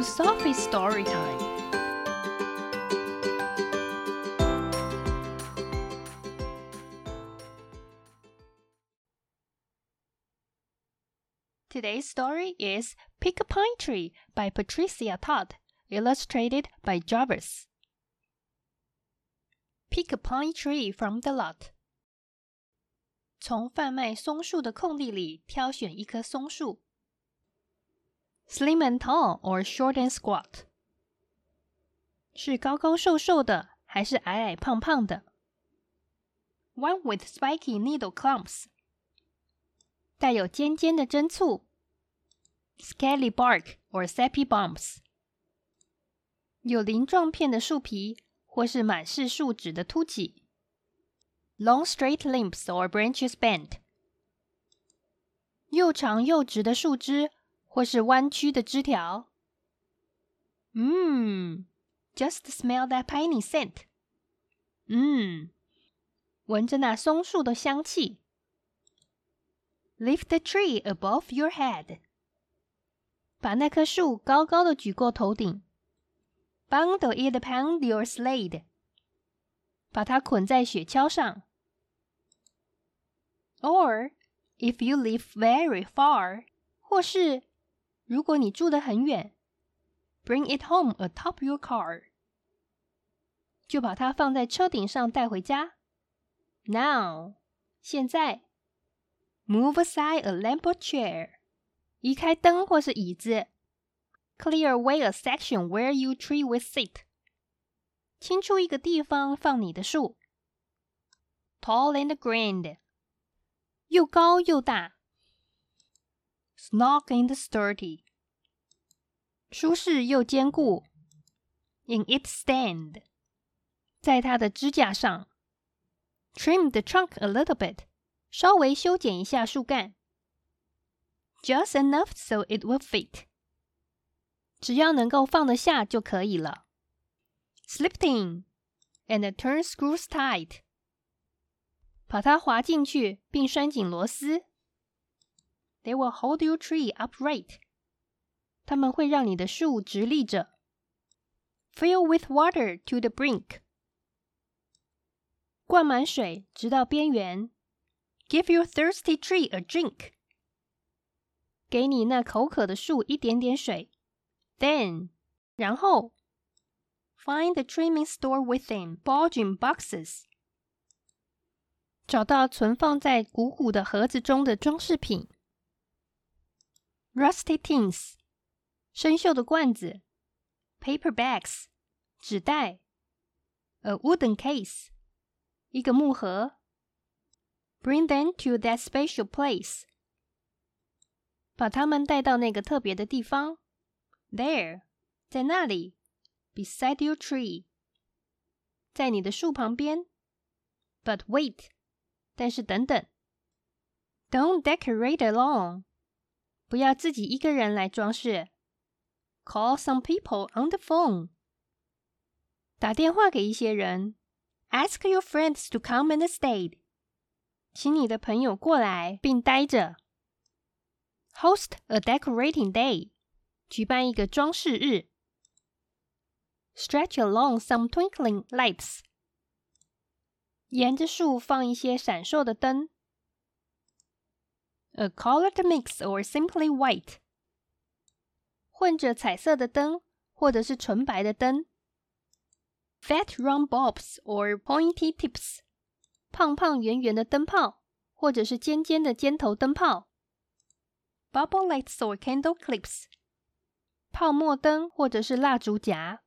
to Sophie's story time. Today's story is Pick a Pine Tree by Patricia Toht, illustrated by Jarvis. Pick a pine tree from the lot. 从贩卖松树的空地里挑选一棵松树。Slim and tall or short and squat？是高高瘦瘦的，还是矮矮胖胖的？One with spiky needle clumps，带有尖尖的针簇。Scaly bark or sappy bumps，有鳞状片的树皮，或是满是树脂的凸起。long straight limbs or branches bent，又长又直的树枝 或是弯曲的枝条。嗯，just smell that piney scent。嗯，闻着那松树的香气。Lift the tree above your head，把那棵树高高的举过头顶。Bundle it upon your sled，把它捆在雪橇上。Or if you live very far，或是 如果你住得很远，bring it home atop your car，就把它放在车顶上带回家。Now，现在，move aside a lamp or chair，移开灯或是椅子。Clear away a section where your tree will sit，清出一个地方放你的树。Tall and grand。又高又大 ，snug and sturdy，舒适又坚固。In its stand，在它的支架上。Trim the trunk a little bit，稍微修剪一下树干。Just enough so it will fit，只要能够放得下就可以了。Slip in and turn screws tight。把它滑进去，并拴紧螺丝。 They will hold your tree upright。它们会让你的树直立着。Fill with water to the brink。灌满水，直到边缘。Give your thirsty tree a drink。给你那口渴的树一点点水。Then，然后，find the trimming store within bulging boxes。找到存放在鼓鼓的盒子中的装饰品 ：rusty tins（ 生锈的罐子）、paper bags（ 纸袋）、a wooden case（ 一个木盒）。Bring them to that special place（ 把它们带到那个特别的地方）。There（ 在那里）。Beside your tree（ 在你的树旁边）。But wait。但是等等，Don't decorate alone， 不要自己一个人来装饰。Call some people on the phone，打电话给一些人。Ask your friends to come and stay，请你的朋友过来并待着。Host a decorating day，举办一个装饰日。Stretch along some twinkling lights。沿着树放一些闪烁的灯。 A colored mix or simply white，混着彩色的灯，或者是纯白的灯。Fat round bulbs or pointy tips，胖胖圆圆的灯泡，或者是尖尖的尖头灯泡。Bubble lights or candle clips，泡沫灯或者是蜡烛夹。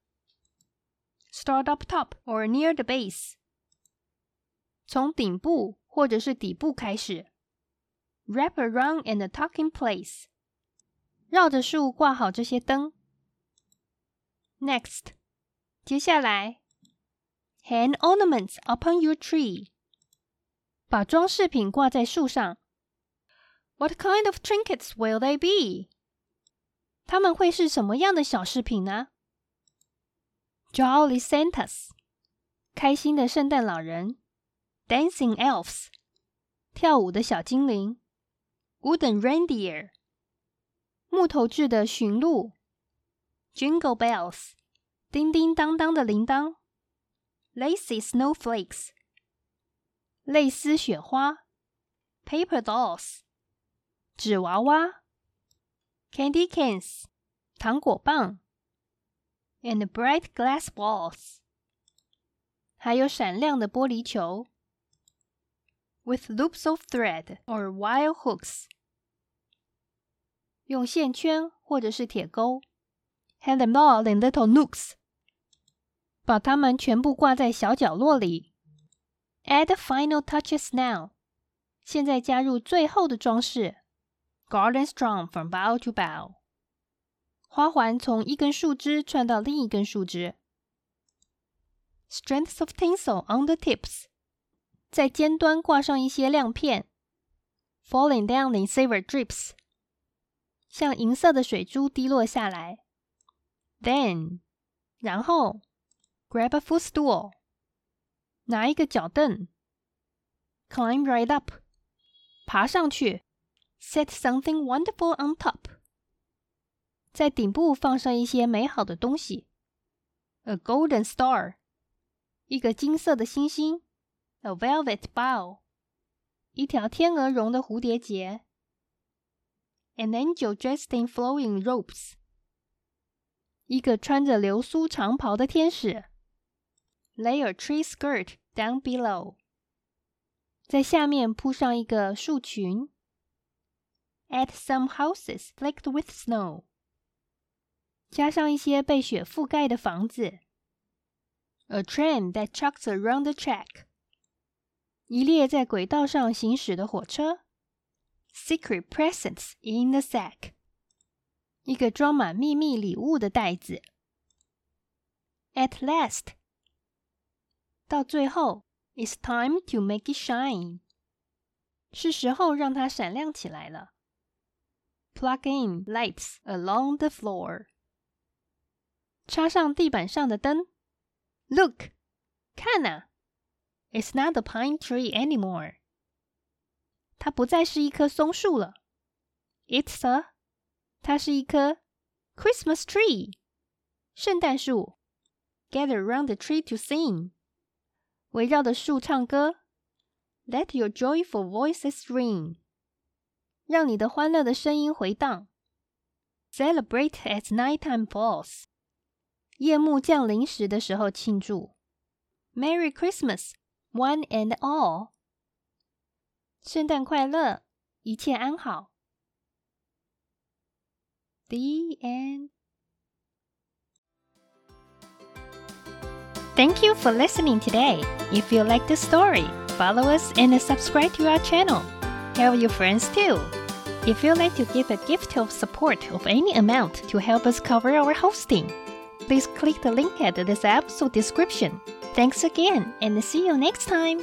Start up top or near the base。从顶部或者是底部开始 ，wrap around and tuck in place，绕着树挂好这些灯。Next，接下来，hang ornaments upon your tree，把装饰品挂在树上。What kind of trinkets will they be？他们会是什么样的小饰品呢？Jolly Santas，开心的圣诞老人。Dancing elves，跳舞的小精灵 ；Wooden reindeer，木头制的驯鹿 Jingle bells，叮叮当当的铃铛。Lacy snowflakes，蕾丝雪花。Paper dolls，纸娃娃。Candy canes，糖果棒。And bright glass balls，还有闪亮的玻璃球。 With loops of thread or wire hooks，用线圈或者是铁钩。Hang them all in little nooks，把它们全部挂在小角落里。Add final touches now，现在加入最后的装饰。Garland strung from bough to bough，花环从一根树枝串到另一根树枝。Strengths of tinsel on the tips， 在尖端挂上一些亮片。Falling down in silver drips，像银色的水珠滴落下来。Then，然后，grab a footstool，拿一个脚凳，climb right up，爬上去，set something wonderful on top，在顶部放上一些美好的东西，a golden star，一个金色的星星 ，a velvet bow，一条天鹅绒的蝴蝶结，an angel dressed in flowing robes。一个穿着流苏长袍的天使，lay a tree skirt down below，在下面铺上一个树裙，add some houses flecked with snow，加上一些被雪覆盖的房子，a train that chugs around the track， 一列在轨道上行驶的火车，secret presents in the sack。一个装满秘密礼物的袋子。At last，到最后，It's time to make it shine，是时候让它闪亮起来了。Plug in lights along the floor，插上地板上的灯。Look，看啊 ，It's not a pine tree anymore，它不再是一棵松树了。It's a 它是一棵 Christmas tree，圣诞树。Gather round the tree to sing，围绕着树唱歌。Let your joyful voices ring，让你的欢乐的声音回荡。Celebrate as nighttime falls，夜幕降临时的时候庆祝。Merry Christmas, one and all，圣诞快乐，一切安好。The end. Thank you for listening today. If you like the story, follow us and subscribe to our channel. Tell your friends too. If you'd like to give a gift of support of any amount to help us cover our hosting, please click the link at this episode description. Thanks again and see you next time.